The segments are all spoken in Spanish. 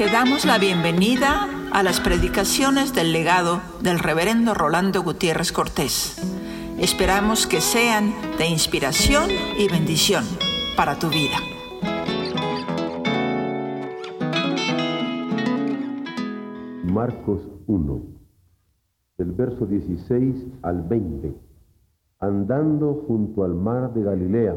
Te damos la bienvenida a las predicaciones del legado del reverendo Rolando Gutiérrez Cortés. Esperamos que sean de inspiración y bendición para tu vida. Marcos 1, del verso 16 al 20. Andando junto al mar de Galilea,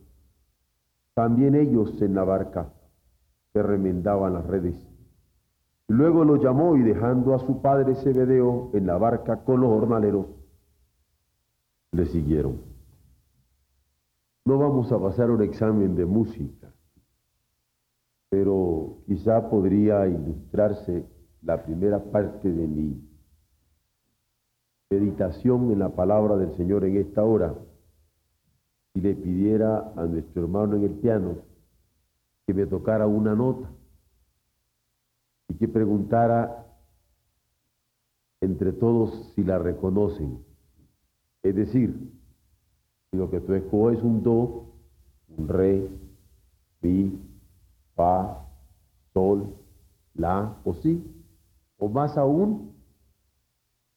también ellos en la barca se remendaban las redes. Luego lo llamó y dejando a su padre Zebedeo en la barca con los jornaleros, le siguieron. No vamos a pasar un examen de música, pero quizá podría ilustrarse la primera parte de mi meditación en la palabra del Señor en esta hora y le pidiera a nuestro hermano en el piano que me tocara una nota y que preguntara entre todos si la reconocen. Es decir, si lo que tú es un do, un re, mi, fa, sol, la o si, o más aún,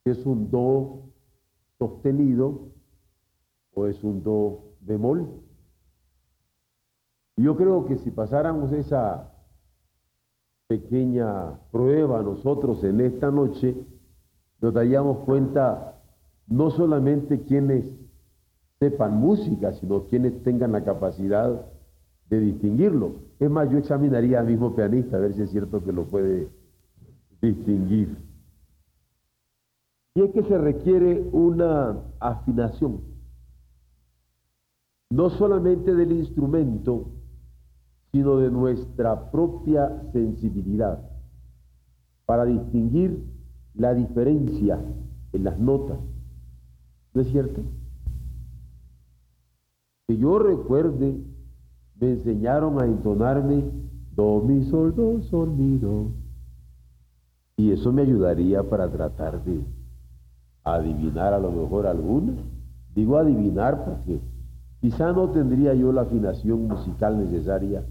si es un do sostenido o es un do bemol. Yo creo que si pasáramos esa pequeña prueba nosotros en esta noche, nos daríamos cuenta no solamente quienes sepan música, sino quienes tengan la capacidad de distinguirlo. Es más, yo examinaría al mismo pianista a ver si es cierto que lo puede distinguir. Y es que se requiere una afinación no solamente del instrumento, sino de nuestra propia sensibilidad, para distinguir la diferencia en las notas. ¿No es cierto? Que yo recuerde, me enseñaron a entonarme do, mi, sol, do, sol, mi, do. Y eso me ayudaría para tratar de adivinar a lo mejor alguna. Digo adivinar porque Quizá no tendría yo la afinación musical necesaria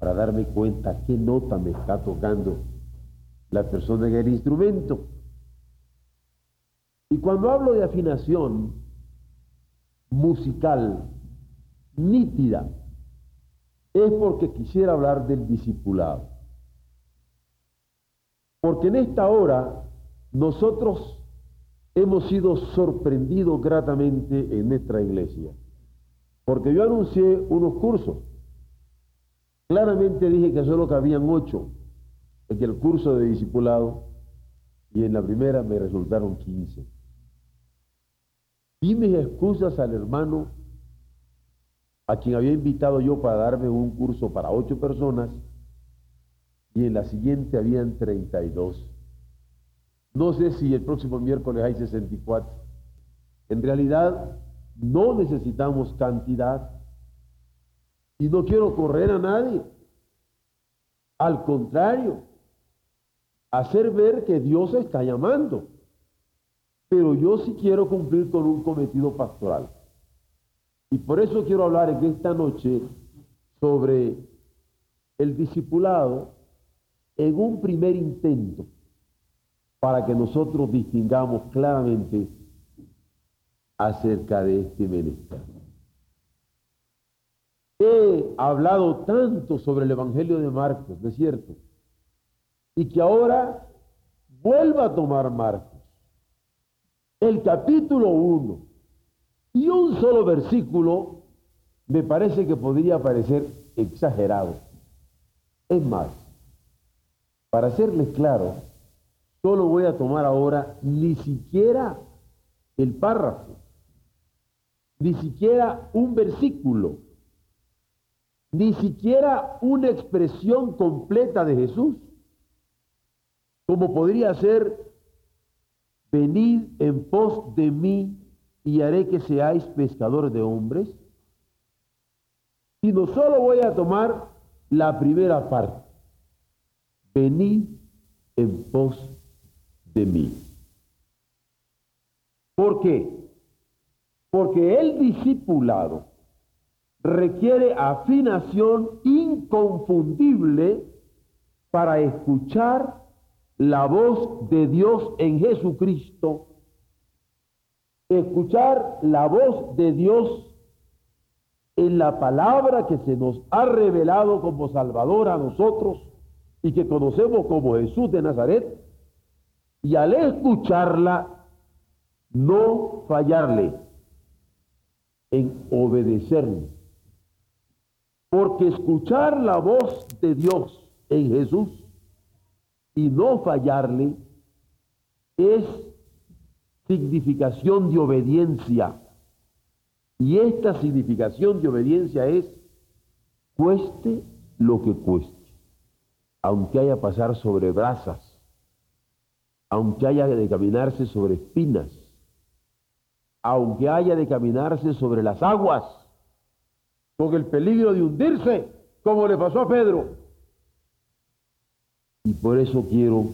para darme cuenta qué nota me está tocando la persona en el instrumento. Y cuando hablo de afinación musical nítida, es porque quisiera hablar del discipulado. Porque en esta hora nosotros hemos sido sorprendidos gratamente en nuestra iglesia. Porque yo anuncié unos cursos. Claramente dije que solo cabían ocho en el curso de discipulado y en la primera me resultaron quince. Di mis excusas al hermano a quien había invitado yo para darme un curso para ocho personas y en la siguiente habían 32. No sé si el próximo miércoles hay 64. En realidad, no necesitamos cantidad. Y no quiero correr a nadie. Al contrario, hacer ver que Dios está llamando. Pero yo sí quiero cumplir con un cometido pastoral. Y por eso quiero hablar en esta noche sobre el discipulado en un primer intento para que nosotros distingamos claramente acerca de este menester. He hablado tanto sobre el Evangelio de Marcos, ¿no es cierto? Y que ahora vuelva a tomar Marcos, el capítulo 1, y un solo versículo me parece que podría parecer exagerado. Es más, para serles claro, solo voy a tomar ahora ni siquiera el párrafo, ni siquiera un versículo, ni siquiera una expresión completa de Jesús, como podría ser, venid en pos de mí y haré que seáis pescadores de hombres, sino solo voy a tomar la primera parte. Venid en pos de mí. ¿Por qué? Porque el discipulado requiere afinación inconfundible para escuchar la voz de Dios en Jesucristo, escuchar la voz de Dios en la palabra que se nos ha revelado como Salvador a nosotros y que conocemos como Jesús de Nazaret, y al escucharla, no fallarle en obedecerle. Porque escuchar la voz de Dios en Jesús y no fallarle es significación de obediencia. Y esta significación de obediencia es cueste lo que cueste, aunque haya pasar sobre brasas, aunque haya de caminarse sobre espinas, aunque haya de caminarse sobre las aguas con el peligro de hundirse, como le pasó a Pedro. Y por eso quiero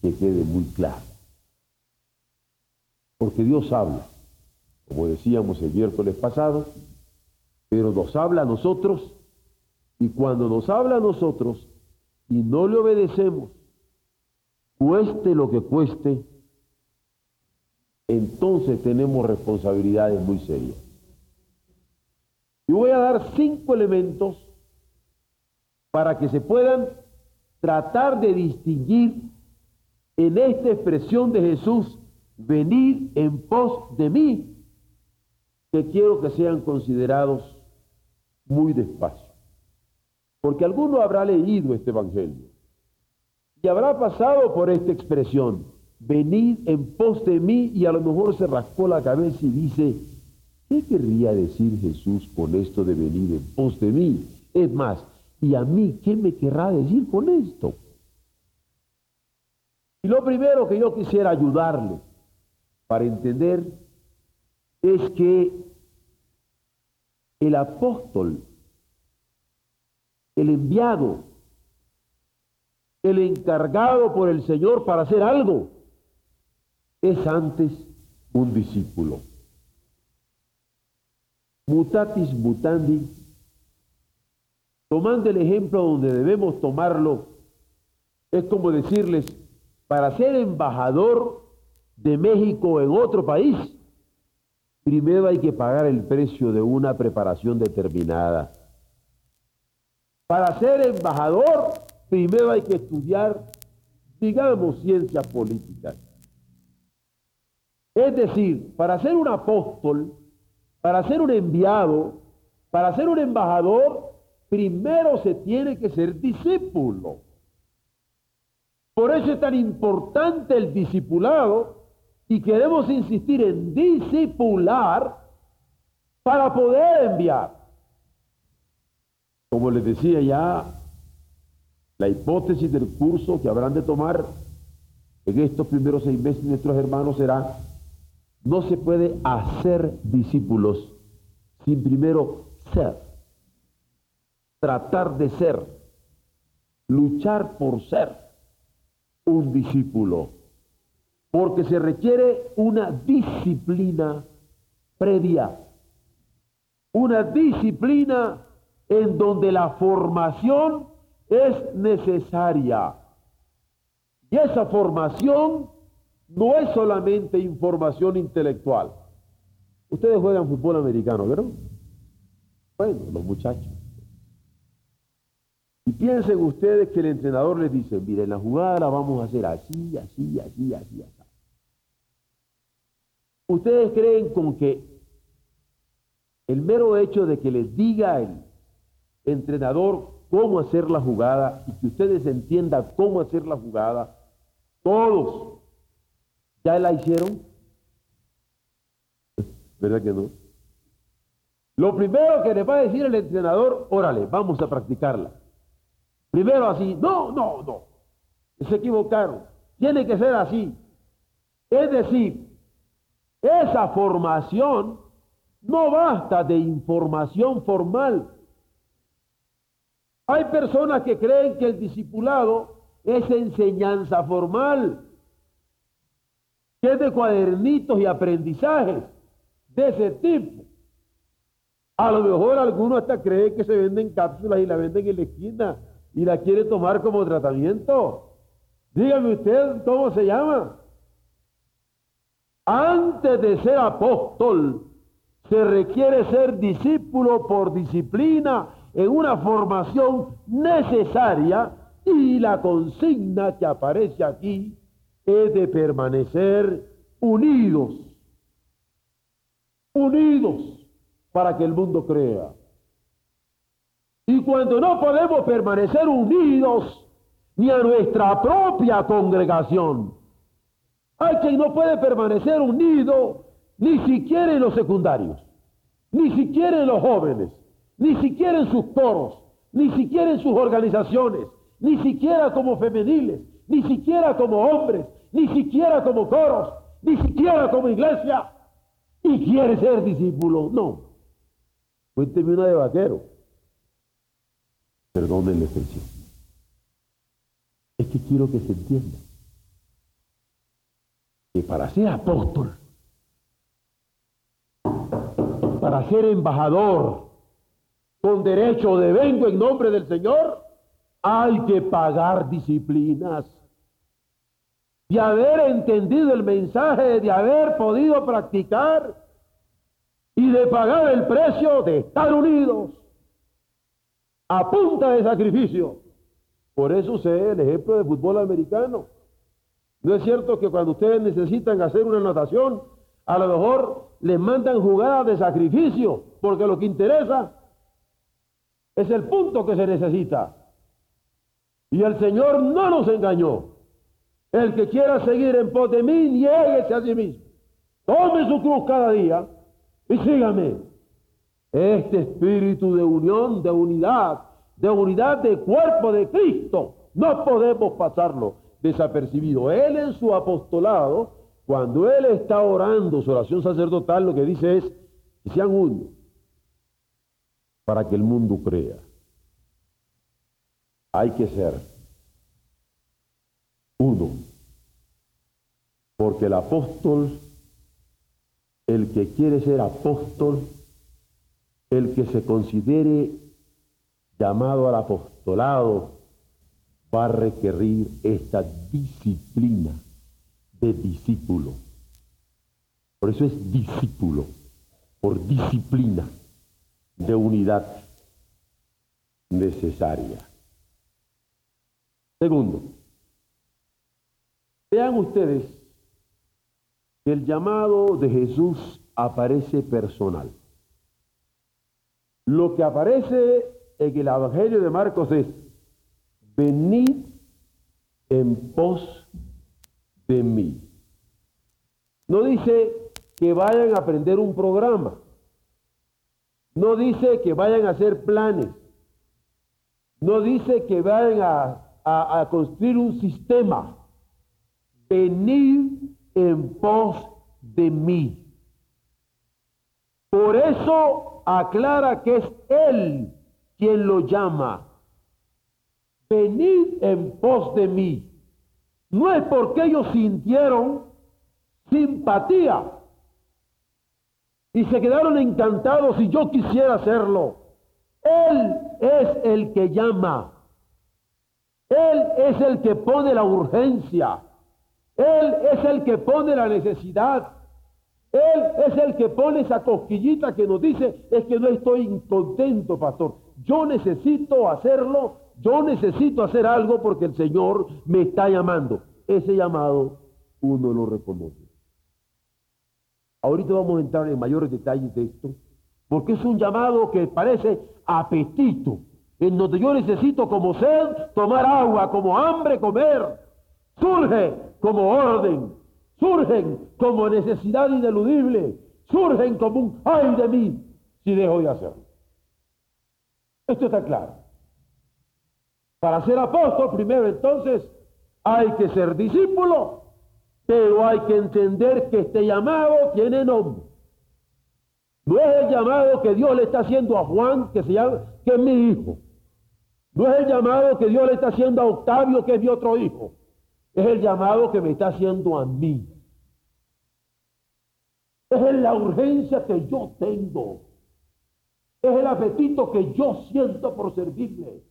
que quede muy claro. Porque Dios habla, como decíamos el miércoles pasado, pero nos habla a nosotros y cuando nos habla a nosotros y no le obedecemos, cueste lo que cueste, entonces tenemos responsabilidades muy serias. Y voy a dar cinco elementos para que se puedan tratar de distinguir en esta expresión de Jesús, venir en pos de mí, que quiero que sean considerados muy despacio. Porque alguno habrá leído este Evangelio y habrá pasado por esta expresión, venid en pos de mí, y a lo mejor se rascó la cabeza y dice, ¿Qué querría decir Jesús con esto de venir en pos de mí? Es más, ¿y a mí qué me querrá decir con esto? Y lo primero que yo quisiera ayudarle para entender es que el apóstol, el enviado, el encargado por el Señor para hacer algo, es antes un discípulo mutatis mutandi, tomando el ejemplo donde debemos tomarlo, es como decirles, para ser embajador de México en otro país, primero hay que pagar el precio de una preparación determinada. Para ser embajador, primero hay que estudiar, digamos, ciencias políticas. Es decir, para ser un apóstol, para ser un enviado, para ser un embajador, primero se tiene que ser discípulo. Por eso es tan importante el discipulado y queremos insistir en discipular para poder enviar. Como les decía ya, la hipótesis del curso que habrán de tomar en estos primeros seis meses nuestros hermanos será no se puede hacer discípulos sin primero ser, tratar de ser, luchar por ser un discípulo, porque se requiere una disciplina previa, una disciplina en donde la formación es necesaria. Y esa formación no es solamente información intelectual. Ustedes juegan fútbol americano, ¿verdad? Bueno, los muchachos. Y piensen ustedes que el entrenador les dice, miren, la jugada la vamos a hacer así, así, así, así, así. Ustedes creen con que el mero hecho de que les diga el entrenador cómo hacer la jugada y que ustedes entiendan cómo hacer la jugada, todos ¿Ya la hicieron? ¿Verdad que no? Lo primero que le va a decir el entrenador, órale, vamos a practicarla. Primero así, no, no, no. Se equivocaron. tiene que ser así. Es decir, esa formación no basta de información formal. Hay personas que creen que el discipulado es enseñanza formal, que es de cuadernitos y aprendizajes de ese tipo. A lo mejor algunos hasta creen que se venden cápsulas y la venden en la esquina y la quiere tomar como tratamiento. Dígame usted cómo se llama. Antes de ser apóstol, se requiere ser discípulo por disciplina en una formación necesaria y la consigna que aparece aquí de permanecer unidos, unidos para que el mundo crea. Y cuando no podemos permanecer unidos ni a nuestra propia congregación, hay quien no puede permanecer unido ni siquiera en los secundarios, ni siquiera en los jóvenes, ni siquiera en sus coros, ni siquiera en sus organizaciones, ni siquiera como femeniles, ni siquiera como hombres, ni siquiera como coros, ni siquiera como iglesia, y quiere ser discípulo. No. Cuénteme una de vaquero. Perdónenme la expresión. Es que quiero que se entienda que para ser apóstol, para ser embajador, con derecho de vengo en nombre del Señor, hay que pagar disciplinas. De haber entendido el mensaje, de haber podido practicar y de pagar el precio de estar unidos a punta de sacrificio. Por eso sé el ejemplo de fútbol americano. No es cierto que cuando ustedes necesitan hacer una anotación, a lo mejor les mandan jugadas de sacrificio, porque lo que interesa es el punto que se necesita. Y el Señor no nos engañó. El que quiera seguir en pos de mí, nieguese a sí mismo. Tome su cruz cada día y sígame. Este espíritu de unión, de unidad, de unidad de cuerpo de Cristo, no podemos pasarlo desapercibido. Él en su apostolado, cuando él está orando su oración sacerdotal, lo que dice es que sean uno para que el mundo crea. Hay que ser uno. Porque el apóstol, el que quiere ser apóstol, el que se considere llamado al apostolado, va a requerir esta disciplina de discípulo. Por eso es discípulo, por disciplina de unidad necesaria. Segundo, vean ustedes que el llamado de Jesús aparece personal. Lo que aparece en el Evangelio de Marcos es, venid en pos de mí. No dice que vayan a aprender un programa. No dice que vayan a hacer planes. No dice que vayan a, a construir un sistema. Venid en pos de mí. Por eso aclara que es Él quien lo llama. Venid en pos de mí. No es porque ellos sintieron simpatía y se quedaron encantados si yo quisiera hacerlo. Él es el que llama. Él es el que pone la urgencia. Él es el que pone la necesidad. Él es el que pone esa cosquillita que nos dice, es que no estoy incontento, pastor. Yo necesito hacerlo, yo necesito hacer algo porque el Señor me está llamando. Ese llamado uno lo reconoce. Ahorita vamos a entrar en mayores detalles de esto, porque es un llamado que parece apetito, en donde yo necesito como sed tomar agua, como hambre comer. Surge como orden, surgen como necesidad ineludible, surgen como un ay de mí si dejo de hacerlo. Esto está claro. Para ser apóstol, primero entonces hay que ser discípulo, pero hay que entender que este llamado tiene nombre. No es el llamado que Dios le está haciendo a Juan, que se llama, que es mi hijo. No es el llamado que Dios le está haciendo a Octavio, que es mi otro hijo. Es el llamado que me está haciendo a mí. Es la urgencia que yo tengo. Es el apetito que yo siento por servirle.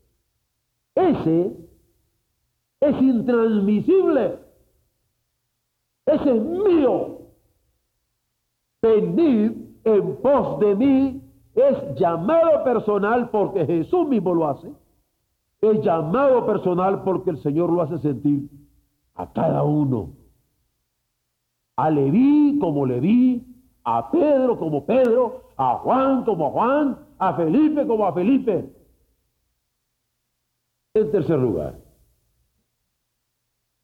Ese es intransmisible. Ese es mío. Venid en pos de mí es llamado personal porque Jesús mismo lo hace. Es llamado personal porque el Señor lo hace sentir a cada uno. A Leví como Leví, a Pedro como Pedro, a Juan como Juan, a Felipe como a Felipe. En tercer lugar,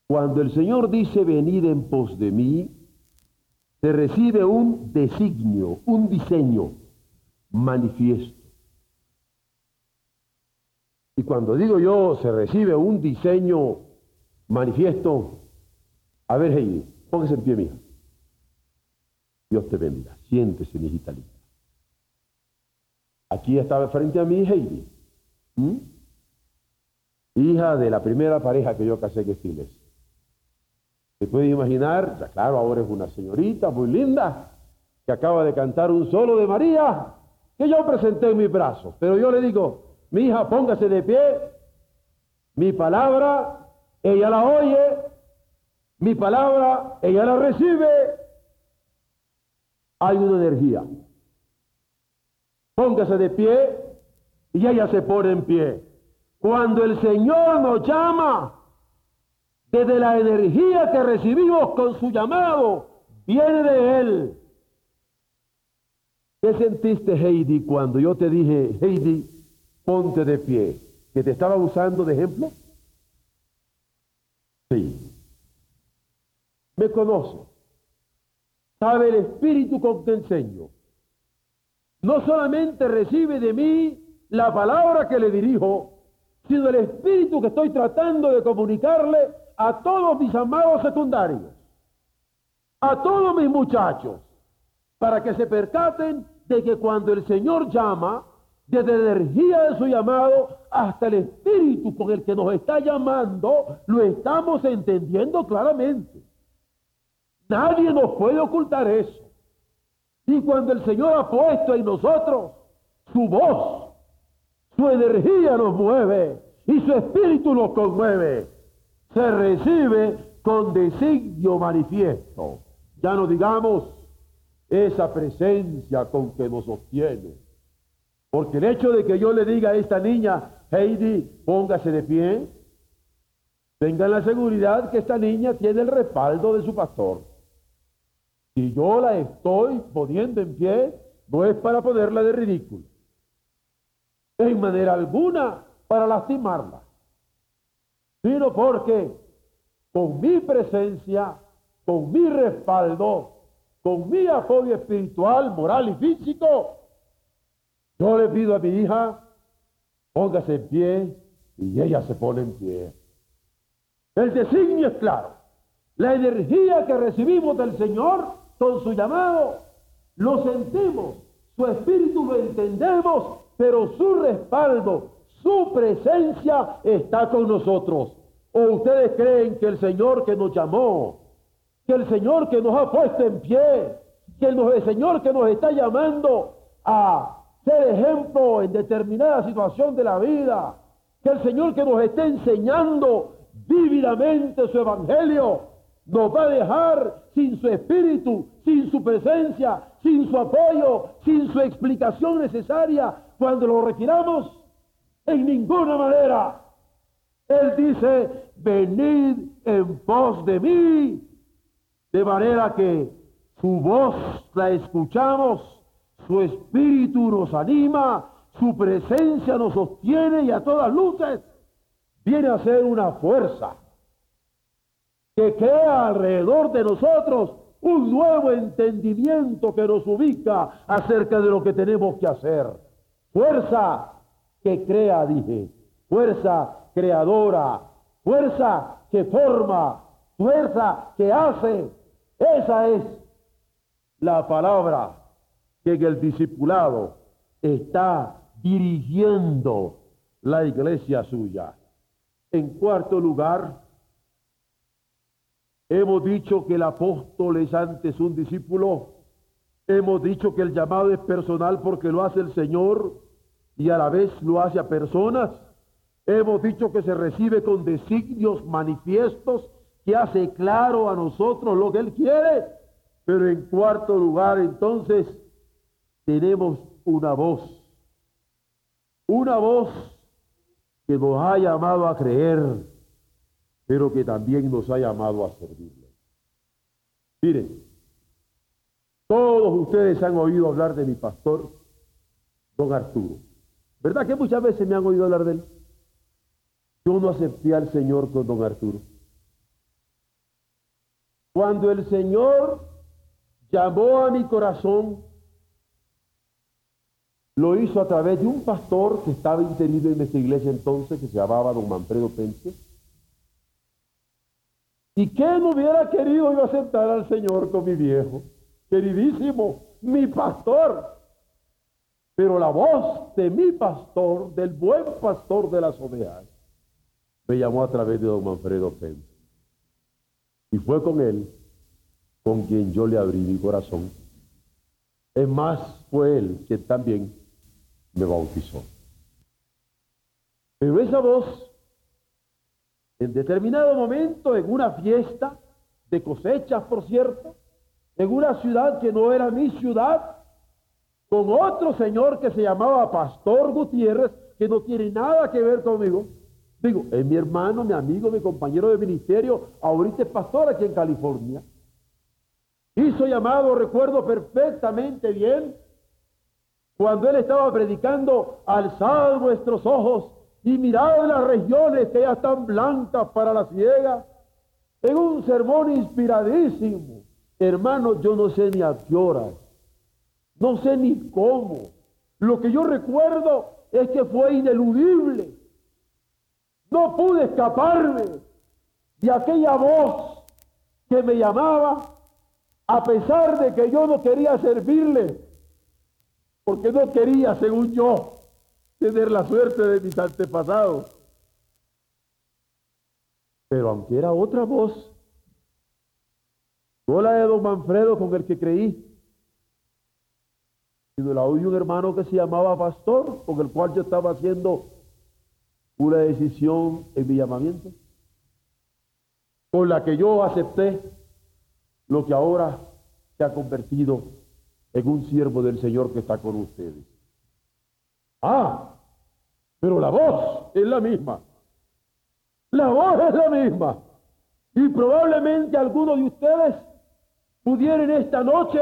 cuando el Señor dice venid en pos de mí, se recibe un designio, un diseño manifiesto. Y cuando digo yo se recibe un diseño manifiesto, a ver Heidi, póngase en pie mía. Dios te bendiga. Siéntese, mi hijita linda. Aquí estaba frente a mí Heidi, hija de la primera pareja que yo casé que es iglesia. Se puede imaginar, ya claro, ahora es una señorita muy linda que acaba de cantar un solo de María que yo presenté en mis brazos. Pero yo le digo, mi hija, póngase de pie, mi palabra, ella la oye, mi palabra, ella la recibe. Hay una energía. Póngase de pie y ella se pone en pie. Cuando el Señor nos llama, desde la energía que recibimos con su llamado, viene de Él. ¿Qué sentiste, Heidi, cuando yo te dije, Heidi, ponte de pie? ¿Que te estaba usando de ejemplo? Me conoce. Sabe el espíritu con que enseño. No solamente recibe de mí la palabra que le dirijo, sino el espíritu que estoy tratando de comunicarle a todos mis amados secundarios, a todos mis muchachos, para que se percaten de que cuando el Señor llama, desde la energía de su llamado hasta el espíritu con el que nos está llamando, lo estamos entendiendo claramente. Nadie nos puede ocultar eso. Y cuando el Señor ha puesto en nosotros su voz, su energía nos mueve y su espíritu nos conmueve se recibe con designio manifiesto. Ya no digamos esa presencia con que nos sostiene. Porque el hecho de que yo le diga a esta niña, Heidi, póngase de pie, tenga la seguridad que esta niña tiene el respaldo de su pastor. Si yo la estoy poniendo en pie, no es para ponerla de ridículo. En manera alguna para lastimarla sino porque con mi presencia, con mi respaldo, con mi apoyo espiritual, moral y físico, yo le pido a mi hija, póngase en pie y ella se pone en pie. El designio es claro. La energía que recibimos del Señor con su llamado, lo sentimos, su espíritu lo entendemos, pero su respaldo, su presencia está con nosotros. ¿O ustedes creen que el Señor que nos llamó, que el Señor que nos ha puesto en pie, que el, Señor que nos está llamando a ser ejemplo en determinada situación de la vida, que el Señor que nos está enseñando vívidamente su evangelio, nos va a dejar sin su espíritu, sin su presencia, sin su apoyo, sin su explicación necesaria cuando lo retiramos? En ninguna manera. Él dice, venid en pos de mí. De manera que su voz la escuchamos, su espíritu nos anima, su presencia nos sostiene y a todas luces viene a ser una fuerza que crea alrededor de nosotros un nuevo entendimiento que nos ubica acerca de lo que tenemos que hacer. Fuerza que crea, dije, fuerza creadora, fuerza que forma, fuerza que hace. Esa es la palabra que en el discipulado está dirigiendo la iglesia suya. En cuarto lugar, hemos dicho que el apóstol es antes un discípulo. Hemos dicho que el llamado es personal porque lo hace el Señor y a la vez lo hace a personas. Hemos dicho que se recibe con designios manifiestos que hace claro a nosotros lo que Él quiere. Pero en cuarto lugar, entonces, tenemos una voz. Una voz que nos ha llamado a creer, pero que también nos ha llamado a servirle. Miren, todos ustedes han oído hablar de mi pastor, don Arturo. ¿Verdad que muchas veces me han oído hablar de él? Yo no acepté al Señor con don Arturo. Cuando el Señor llamó a mi corazón, lo hizo a través de un pastor que estaba interino en esta iglesia entonces, que se llamaba don Manfredo Pence. ¿Y qué no hubiera querido yo aceptar al Señor con mi viejo? Queridísimo, mi pastor. Pero la voz de mi pastor, del buen pastor de las ovejas, me llamó a través de don Manfredo Pence. Y fue con él con quien yo le abrí mi corazón. Es más, fue él quien también me bautizó. Pero esa voz, en determinado momento, en una fiesta de cosechas, por cierto, en una ciudad que no era mi ciudad, con otro señor que se llamaba Pastor Gutiérrez, que no tiene nada que ver conmigo. Digo, es mi hermano, mi amigo, mi compañero de ministerio, ahorita es pastor aquí en California. Hizo llamado, recuerdo perfectamente bien, cuando él estaba predicando, alzad vuestros ojos y mirad las regiones que ya están blancas para la ciega. En un sermón inspiradísimo. Hermano, yo no sé ni a qué hora, no sé ni cómo. Lo que yo recuerdo es que fue ineludible. No pude escaparme de aquella voz que me llamaba, a pesar de que yo no quería servirle, porque no quería, según yo, tener la suerte de mis antepasados. Pero aunque era otra voz, no la de don Manfredo con el que creí, sino la oí un hermano que se llamaba Pastor, con el cual yo estaba haciendo una decisión en mi llamamiento, con la que yo acepté lo que ahora se ha convertido en un siervo del Señor que está con ustedes. Ah, pero la voz es la misma. La voz es la misma. Y probablemente algunos de ustedes pudieran esta noche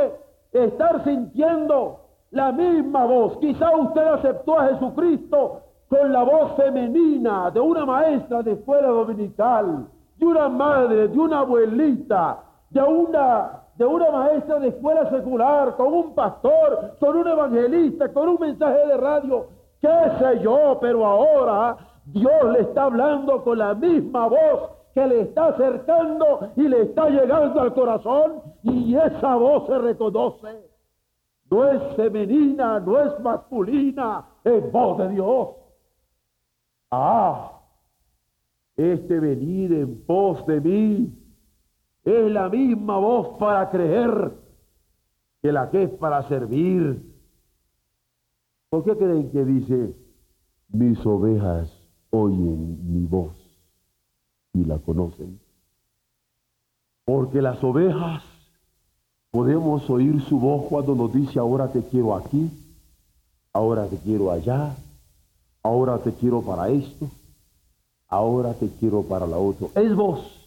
estar sintiendo la misma voz. Quizá usted aceptó a Jesucristo con la voz femenina de una maestra de escuela dominical, de una madre, de una abuelita, de una de una maestra de escuela secular, con un pastor, con un evangelista, con un mensaje de radio, qué sé yo, pero ahora Dios le está hablando con la misma voz que le está acercando y le está llegando al corazón y esa voz se reconoce. No es femenina, no es masculina, es voz de Dios. Ah, este venir en pos de mí es la misma voz para creer que la que es para servir. ¿Por qué creen que dice, mis ovejas oyen mi voz y la conocen? Porque las ovejas podemos oír su voz cuando nos dice, ahora te quiero aquí, ahora te quiero allá, ahora te quiero para esto, ahora te quiero para la otra. Es voz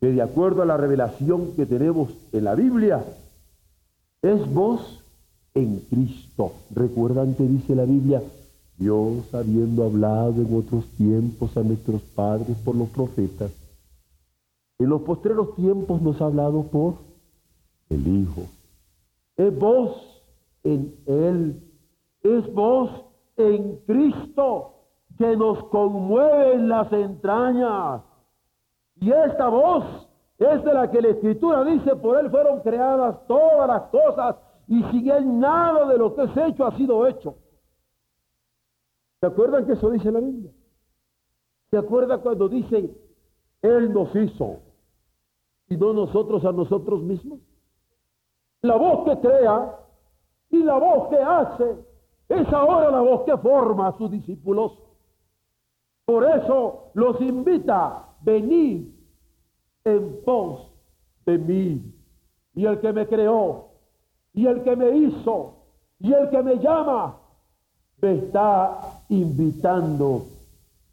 que de acuerdo a la revelación que tenemos en la Biblia, es voz en Cristo. ¿Recuerdan que dice la Biblia? Dios habiendo hablado en otros tiempos a nuestros padres por los profetas, en los postreros tiempos nos ha hablado por el Hijo. Es voz en Él, es voz en Cristo que nos conmueve en las entrañas Y esta voz es de la que la Escritura dice, por él fueron creadas todas las cosas y sin él nada de lo que es hecho ha sido hecho. ¿Se acuerdan que eso dice la Biblia? ¿Se acuerdan cuando dice, Él nos hizo y no nosotros a nosotros mismos? La voz que crea y la voz que hace es ahora la voz que forma a sus discípulos. Por eso los invita, venid en pos de mí. Y el que me creó, y el que me hizo, y el que me llama, me está invitando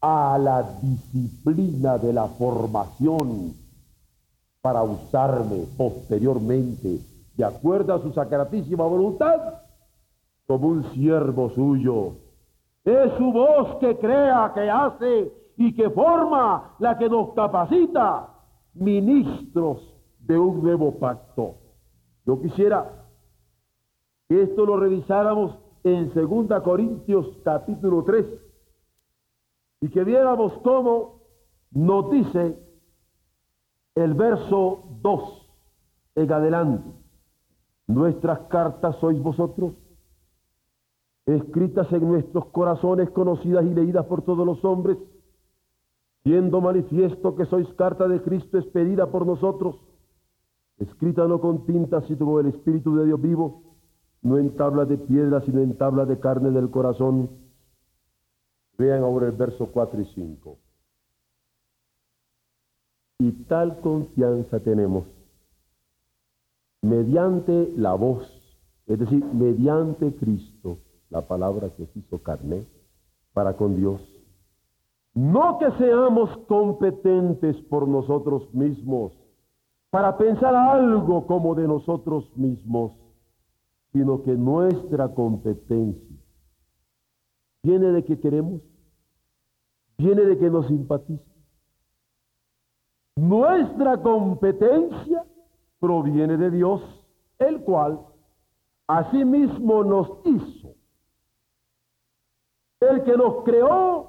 a la disciplina de la formación para usarme posteriormente, de acuerdo a su sacratísima voluntad, como un siervo suyo. Es su voz que crea, que hace y que forma la que nos capacita ministros de un nuevo pacto. Yo quisiera que esto lo revisáramos en 2 Corintios capítulo 3 y que viéramos cómo nos dice el verso 2 en adelante. Nuestras cartas sois vosotros, escritas en nuestros corazones, conocidas y leídas por todos los hombres, siendo manifiesto que sois carta de Cristo expedida por nosotros, escrita no con tinta, sino con el Espíritu de Dios vivo, no en tabla de piedra, sino en tabla de carne del corazón. Vean ahora el verso 4 y 5. Y tal confianza tenemos mediante la voz, es decir, mediante Cristo, la palabra que se hizo carne, para con Dios. No que seamos competentes por nosotros mismos, para pensar algo como de nosotros mismos, sino que nuestra competencia viene de que queremos, viene de que nos simpatiza. Nuestra competencia proviene de Dios, el cual asimismo nos hizo. El que nos creó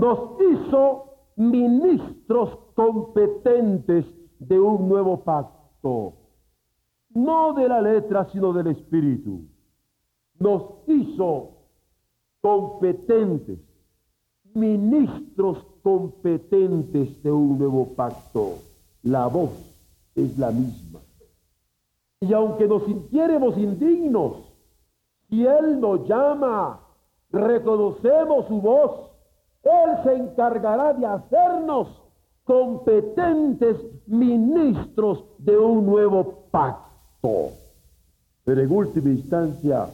nos hizo ministros competentes de un nuevo pacto no de la letra, sino del espíritu. Nos hizo competentes, ministros competentes de un nuevo pacto. La voz es la misma. Y aunque nos sintiéramos indignos, si Él nos llama, reconocemos su voz, Él se encargará de hacernos competentes ministros de un nuevo pacto. Pero en última instancia,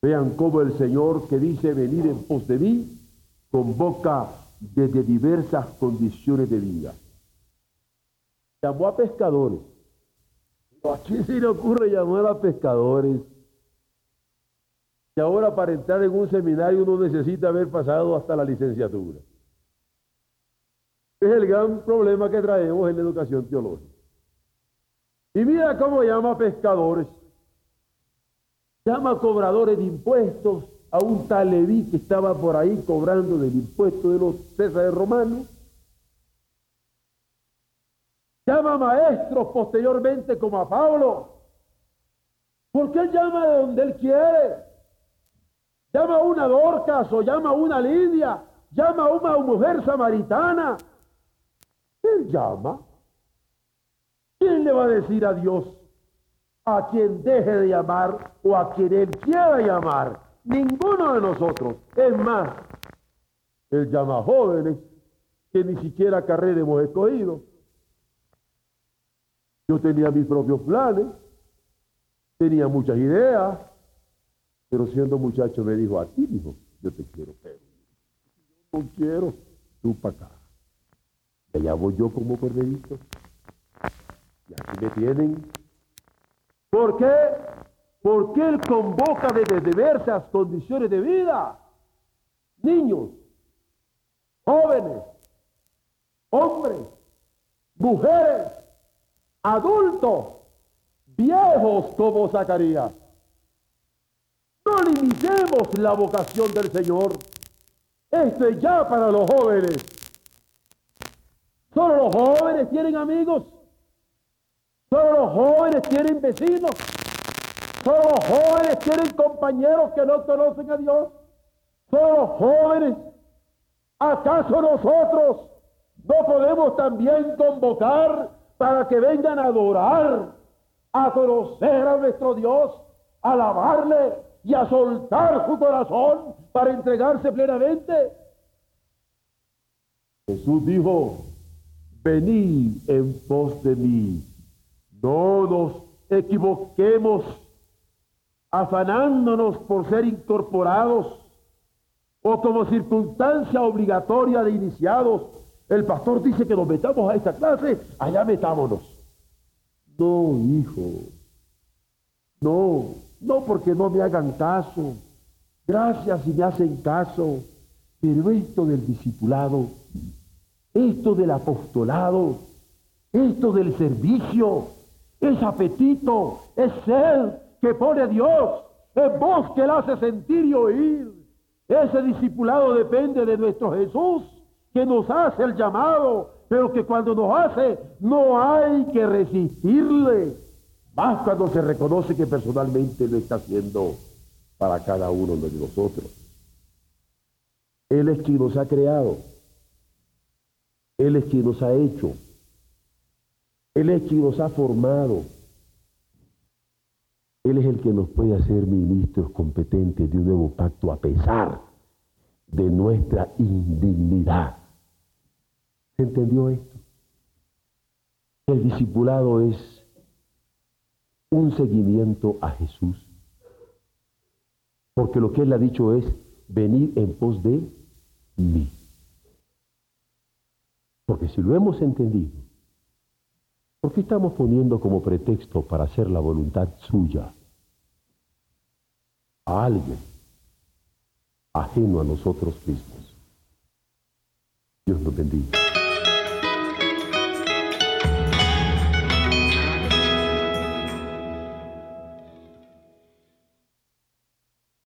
vean cómo el Señor que dice venir en pos de mí, convoca desde diversas condiciones de vida. Llamó a pescadores. ¿A quién se le ocurre llamar a pescadores? Y ahora para entrar en un seminario uno necesita haber pasado hasta la licenciatura. Es el gran problema que traemos en la educación teológica. Y mira cómo llama pescadores. Llama cobradores de impuestos a un tal Leví que estaba por ahí cobrando del impuesto de los césares romanos. Llama maestros posteriormente como a Pablo. Porque él llama de donde él quiere. Llama a una Dorcas o llama a una Lidia. Llama a una mujer samaritana. Él llama ¿Quién le va a decir a Dios a quien deje de llamar o a quien él quiera llamar? Ninguno de nosotros. Es más, él llama a jóvenes que ni siquiera carrera hemos escogido. Yo tenía mis propios planes, tenía muchas ideas, pero siendo muchacho me dijo, a ti, hijo, yo te quiero, pero no quiero, tú para acá. Allá voy yo como corderito. Y aquí me tienen. ¿Por qué? Porque Él convoca desde diversas condiciones de vida. Niños, jóvenes, hombres, mujeres, adultos, viejos como Zacarías. No limitemos la vocación del Señor. Esto es ya para los jóvenes. Solo los jóvenes tienen amigos. Solo los jóvenes tienen vecinos. Solo los jóvenes tienen compañeros que no conocen a Dios. Solo los jóvenes. ¿Acaso nosotros no podemos también convocar para que vengan a adorar, a conocer a nuestro Dios, a alabarle y a soltar su corazón para entregarse plenamente? Jesús dijo, venid en pos de mí. No nos equivoquemos afanándonos por ser incorporados o como circunstancia obligatoria de iniciados. El pastor dice que nos metamos a esta clase, allá metámonos. No, hijo. No, no porque no me hagan caso. Gracias si me hacen caso. Pero esto del discipulado, esto del apostolado, esto del servicio, es apetito, es sed que pone Dios, es voz que le hace sentir y oír. Ese discipulado depende de nuestro Jesús, que nos hace el llamado, pero que cuando nos hace no hay que resistirle. Más cuando se reconoce que personalmente lo está haciendo para cada uno de nosotros. Él es quien nos ha creado. Él es quien nos ha hecho. Él es quien nos ha formado. Él es el que nos puede hacer ministros competentes de un nuevo pacto a pesar de nuestra indignidad. ¿Se entendió esto? El discipulado es un seguimiento a Jesús. Porque lo que Él ha dicho es venir en pos de mí. Porque si lo hemos entendido, ¿por qué estamos poniendo como pretexto para hacer la voluntad suya a alguien ajeno a nosotros mismos? Dios nos bendiga.